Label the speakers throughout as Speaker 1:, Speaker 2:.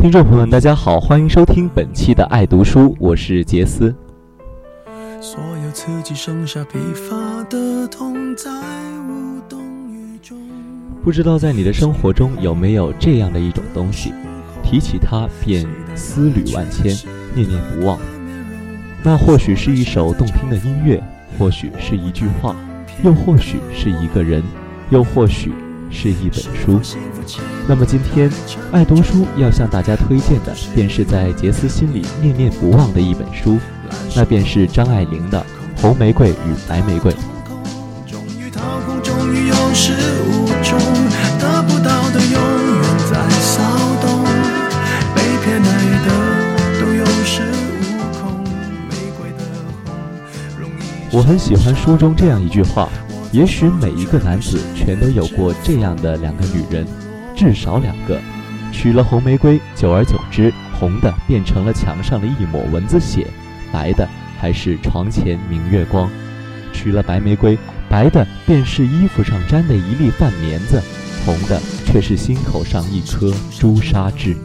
Speaker 1: 听众朋友们，大家好，欢迎收听本期的爱读书，我是杰斯。不知道在你的生活中有没有这样的一种东西，提起它便思虑万千，念念不忘。那或许是一首动听的音乐，或许是一句话，又或许是一个人，又或许。是一本书，那么今天爱读书要向大家推荐的，便是在杰斯心里念念不忘的一本书，那便是张爱玲的《红玫瑰与白玫瑰》。我很喜欢书中这样一句话。也许每一个男子全都有过这样的两个女人，至少两个。娶了红玫瑰，久而久之，红的变成了墙上的一抹蚊子血，白的还是床前明月光。娶了白玫瑰，白的便是衣服上沾的一粒饭粘子，红的却是心口上一颗朱砂痣。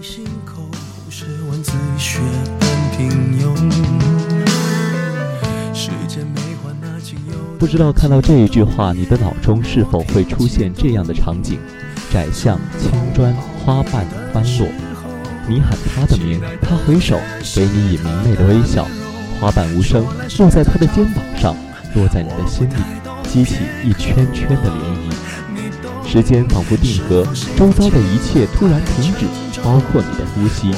Speaker 1: 不知道看到这一句话，你的脑中是否会出现这样的场景：窄巷青砖花瓣翻落，你喊他的名，他回首，给你以明媚的微笑。花瓣无声，落在他的肩膀上，落在你的心里，激起一圈圈的涟漪。时间仿佛定格，周遭的一切突然停止，包括你的呼吸。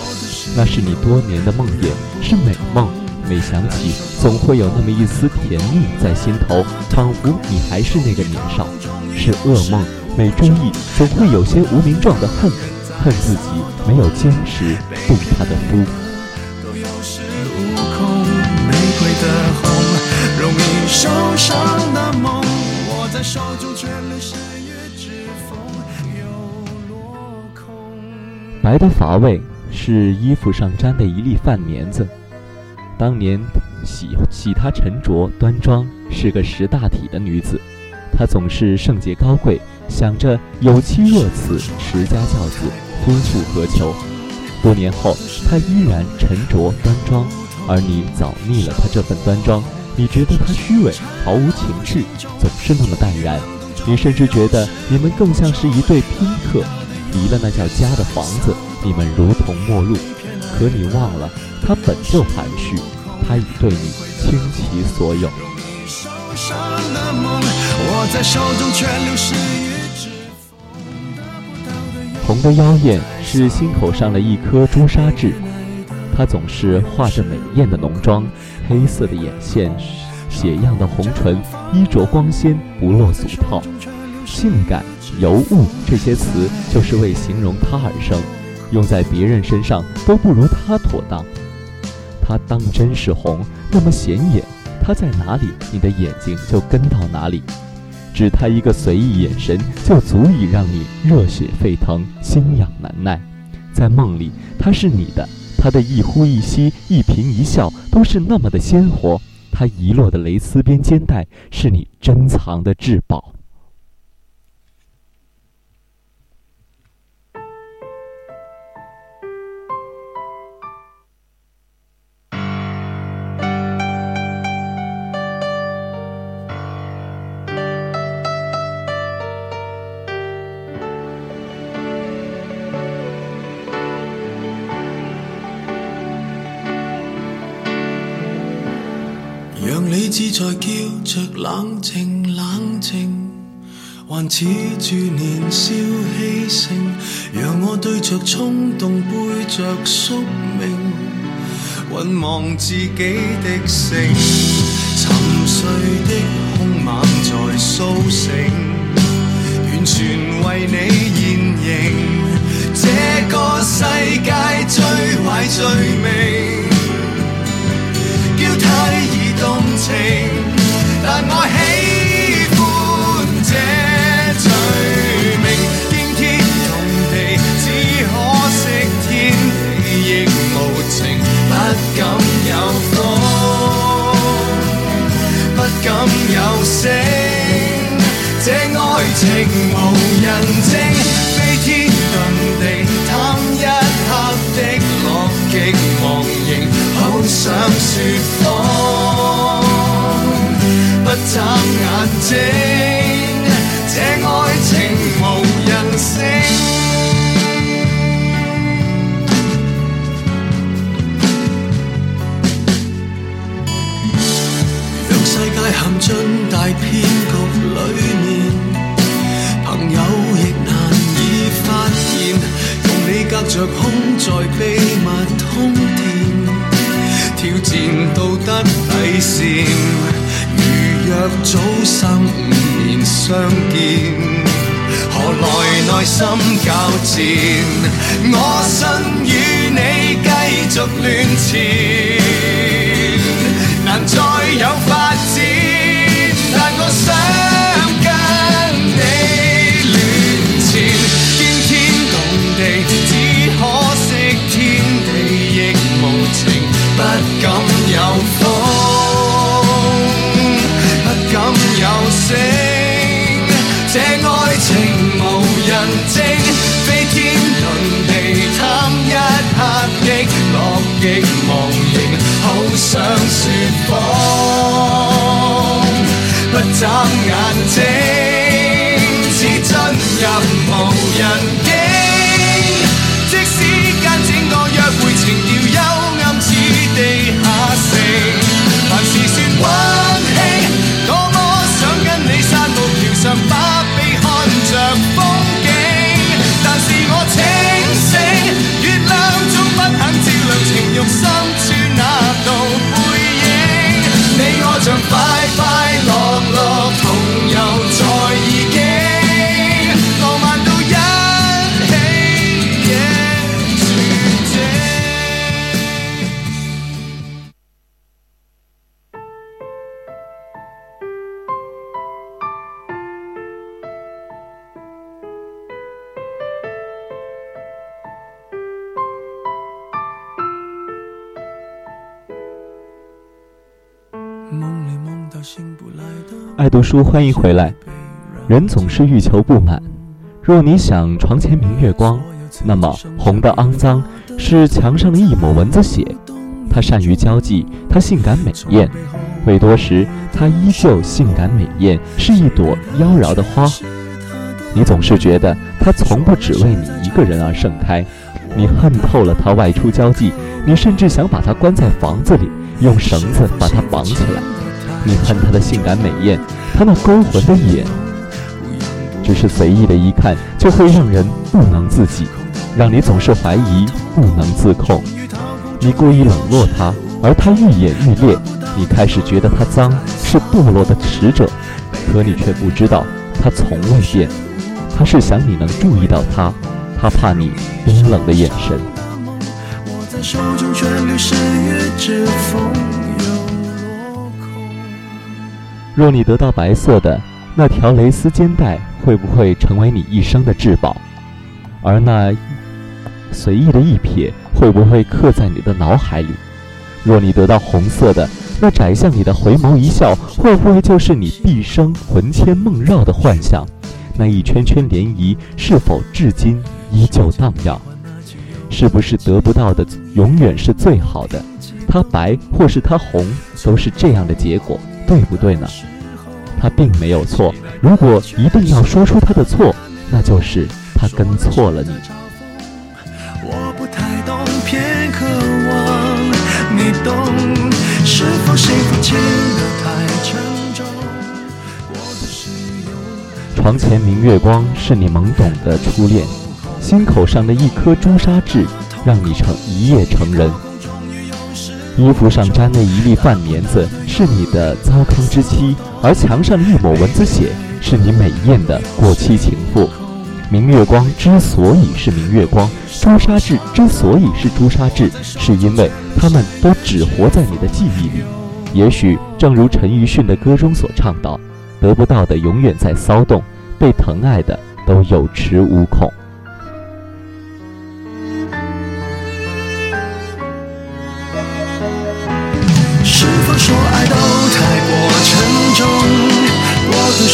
Speaker 1: 那是你多年的梦魇，是美梦。每想起，总会有那么一丝甜蜜在心头，仿佛你还是那个年少。是噩梦，每追忆，总会有些无名状的恨，恨自己没有坚持渡他的夫。白的乏味，是衣服上沾的一粒饭粘子。当年喜喜她沉着端庄，是个识大体的女子。她总是圣洁高贵，想着有妻若此，持家教子，夫复何求？多年后，她依然沉着端庄，而你早腻了她这份端庄。你觉得她虚伪，毫无情趣，总是那么淡然。你甚至觉得你们更像是一对宾客，离了那叫家的房子，你们如同陌路。可你忘了。他本就含蓄，他已对你倾其所有。红的妖艳是心口上的一颗朱砂痣，她总是画着美艳的浓妆，黑色的眼线，血样的红唇，衣着光鲜，不落俗套。性感、尤物这些词就是为形容她而生，用在别人身上都不如他妥当。他当真是红，那么显眼。他在哪里，你的眼睛就跟到哪里。只他一个随意眼神，就足以让你热血沸腾，心痒难耐。在梦里，他是你的，他的一呼一吸，一颦一笑，都是那么的鲜活。他遗落的蕾丝边肩带，是你珍藏的至宝。
Speaker 2: 还恃住年少气盛，让我对着冲动背着宿命，浑忘自己的性，沉睡的凶猛在苏醒，完全为你现形。这个世界最坏罪名，叫太易动情，但我喜着空，在秘密通电，挑战道德底线。如若早三五年相见，何来内心交战？我信与你继续乱缠，难再有发展，爱
Speaker 1: 读书，欢迎回来。人总是欲求不满。若你想床前明月光，那么红的肮脏是墙上的一抹蚊子血。他善于交际，他性感美艳，未多时，他依旧性感美艳，是一朵妖娆的花。你总是觉得他从不只为你一个人而盛开，你恨透了他外出交际，你甚至想把他关在房子里，用绳子把他绑起来。你恨他的性感美艳，他那勾魂的眼，只是随意的一看就会让人不能自己，让你总是怀疑不能自控。你故意冷落他，而他愈演愈烈。你开始觉得他脏，是堕落的使者，可你却不知道他从未变。他是想你能注意到他，他怕你冰冷的眼神。手中旋律是与之风若你得到白色的那条蕾丝肩带，会不会成为你一生的至宝？而那随意的一瞥，会不会刻在你的脑海里？若你得到红色的那窄向你的回眸一笑，会不会就是你毕生魂牵梦绕的幻想？那一圈圈涟漪，是否至今依旧荡漾？是不是得不到的永远是最好的？它白或是它红都是这样的结果对不对呢？他并没有错。如果一定要说出他的错那就是他跟错了你。
Speaker 2: 我不太懂偏渴望你懂是否幸福轻得太沉重。
Speaker 1: 床前明月光是你懵懂的初恋。心口上的一颗朱砂痣，让你成一夜成人。衣服上沾的一粒饭粘子，是你的糟糠之妻；而墙上一抹蚊子血，是你美艳的过期情妇。明月光之所以是明月光，朱砂痣之所以是朱砂痣，是因为它们都只活在你的记忆里。也许正如陈奕迅的歌中所唱到：“得不到的永远在骚动，被疼爱的都有恃无恐。”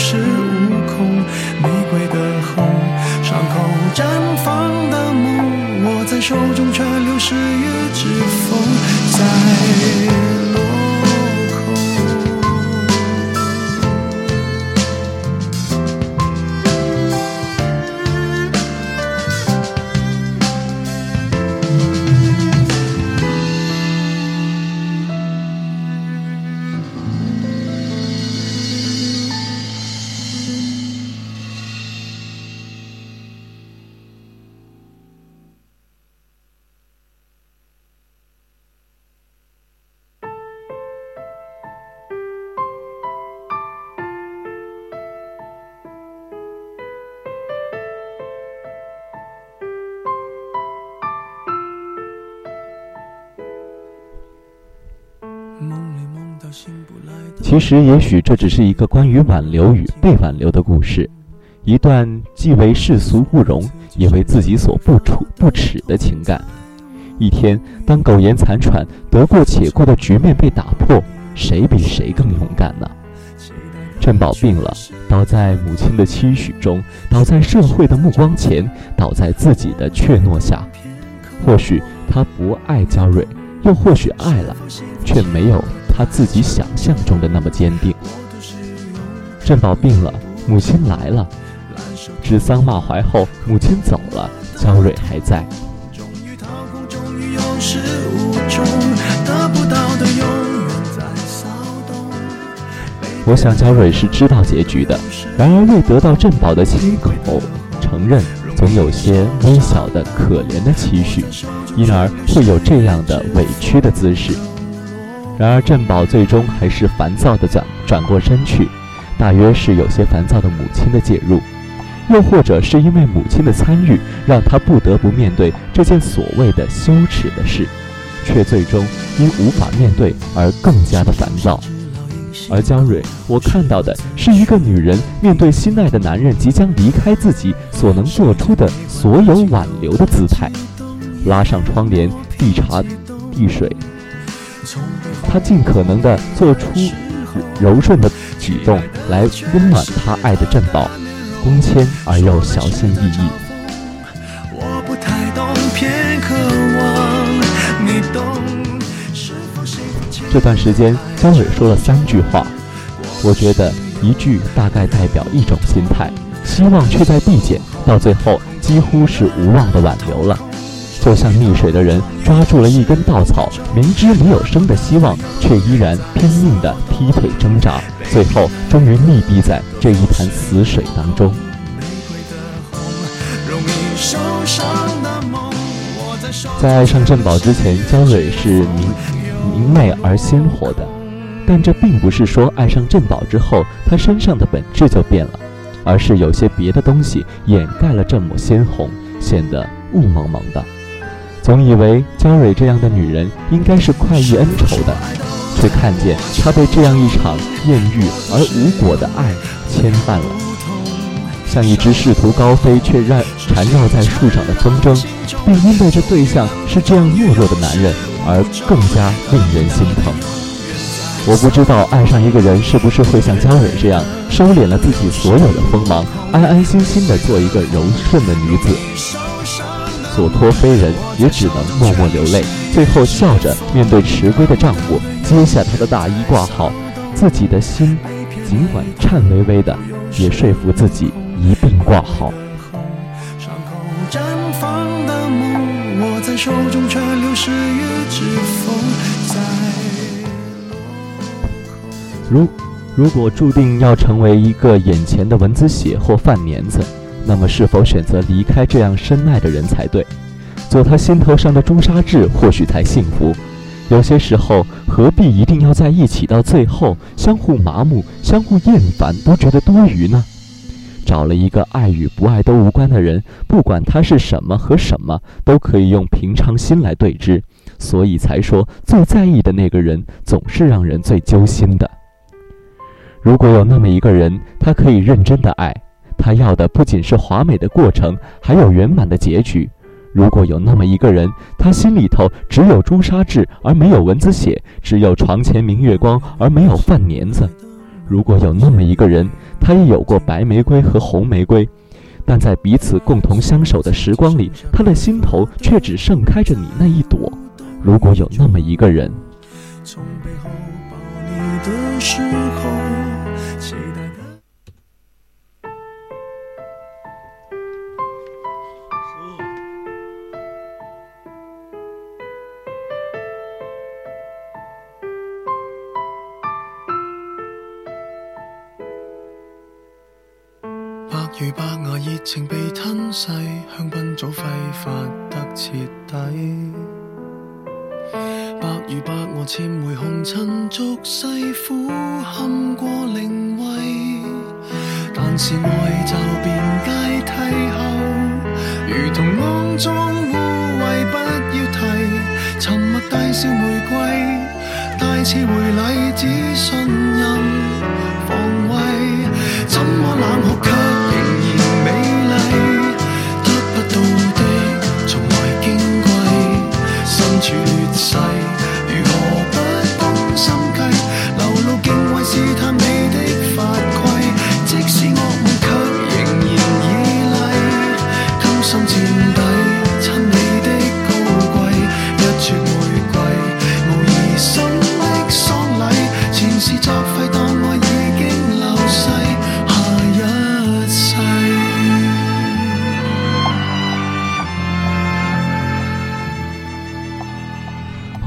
Speaker 2: 都有恃无恐。玫瑰的红，伤口绽放的梦，握在手中却流失于指缝，在。
Speaker 1: 其实，也许这只是一个关于挽留与被挽留的故事，一段既为世俗不容，也为自己所不处不耻的情感。一天，当苟延残喘、得过且过的局面被打破，谁比谁更勇敢呢？振宝病了，倒在母亲的期许中，倒在社会的目光前，倒在自己的怯懦下。或许他不爱焦蕊，又或许爱了，却没有。他自己想象中的那么坚定。振宝病了，母亲来了，指桑骂槐后，母亲走了，焦蕊还在。我想焦蕊是知道结局的，然而未得到振宝的亲口承认，总有些微小的可怜的期许，因而会有这样的委屈的姿势。然而，振宝最终还是烦躁地转转过身去，大约是有些烦躁的母亲的介入，又或者是因为母亲的参与，让他不得不面对这件所谓的羞耻的事，却最终因无法面对而更加的烦躁。而焦蕊，我看到的是一个女人面对心爱的男人即将离开自己所能做出的所有挽留的姿态，拉上窗帘，递茶，递水。他尽可能地做出柔顺的举动来温暖他爱的振宝，恭谦而又小心翼翼。这段时间，姜伟说了三句话，我觉得一句大概代表一种心态，希望却在递减，到最后几乎是无望的挽留了。就像溺水的人抓住了一根稻草，明知没有生的希望，却依然拼命地踢腿挣扎，最后终于溺毙在这一潭死水当中。在爱上振宝之前，焦蕊是明明媚而鲜活的，但这并不是说爱上振宝之后，她身上的本质就变了，而是有些别的东西掩盖了这抹鲜红，显得雾蒙蒙的。总以为焦蕊这样的女人应该是快意恩仇的，却看见她被这样一场艳遇而无果的爱牵绊了，像一只试图高飞却绕缠绕在树上的风筝，并因为这对象是这样懦弱的男人而更加令人心疼。我不知道爱上一个人是不是会像焦蕊这样，收敛了自己所有的锋芒，安安心心的做一个柔顺的女子。所托非人，也只能默默流泪，最后笑着面对迟归的丈夫，揭下他的大衣挂号，自己的心尽管颤巍巍的，也说服自己一并挂号。如如果注定要成为一个眼前的蚊子血或饭粘子，那么是否选择离开这样深爱的人才对？做他心头上的朱砂痣，或许才幸福。有些时候，何必一定要在一起到最后，相互麻木、相互厌烦，都觉得多余呢？找了一个爱与不爱都无关的人，不管他是什么和什么，都可以用平常心来对之。所以才说，最在意的那个人，总是让人最揪心的。如果有那么一个人，他可以认真的爱，他要的不仅是华美的过程，还有圆满的结局。如果有那么一个人，他心里头只有朱砂痣而没有蚊子血，只有床前明月光而没有饭粘子。如果有那么一个人，他也有过白玫瑰和红玫瑰，但在彼此共同相守的时光里，他的心头却只盛开着你那一朵。如果有那么一个人。
Speaker 2: 爱就变阶梯后，如同肮脏污秽，不要提。沉默带笑玫瑰，带刺回礼只信任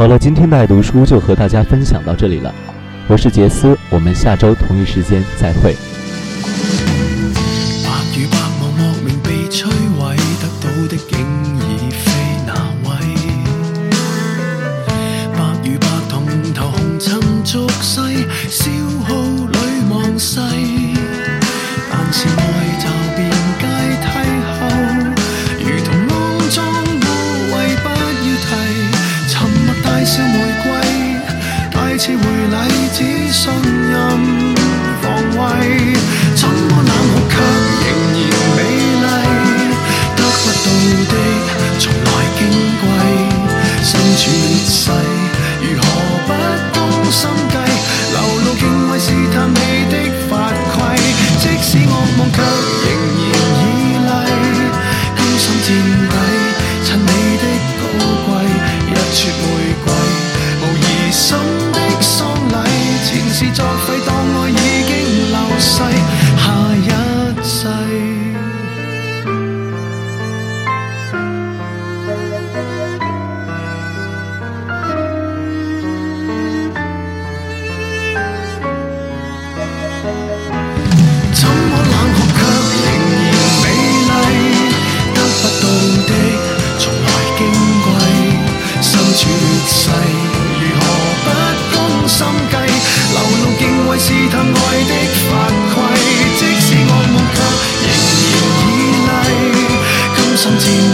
Speaker 1: 好了，今天的爱读书就和大家分享到这里了。我是杰斯，我们下周同一时间再会。
Speaker 2: 参加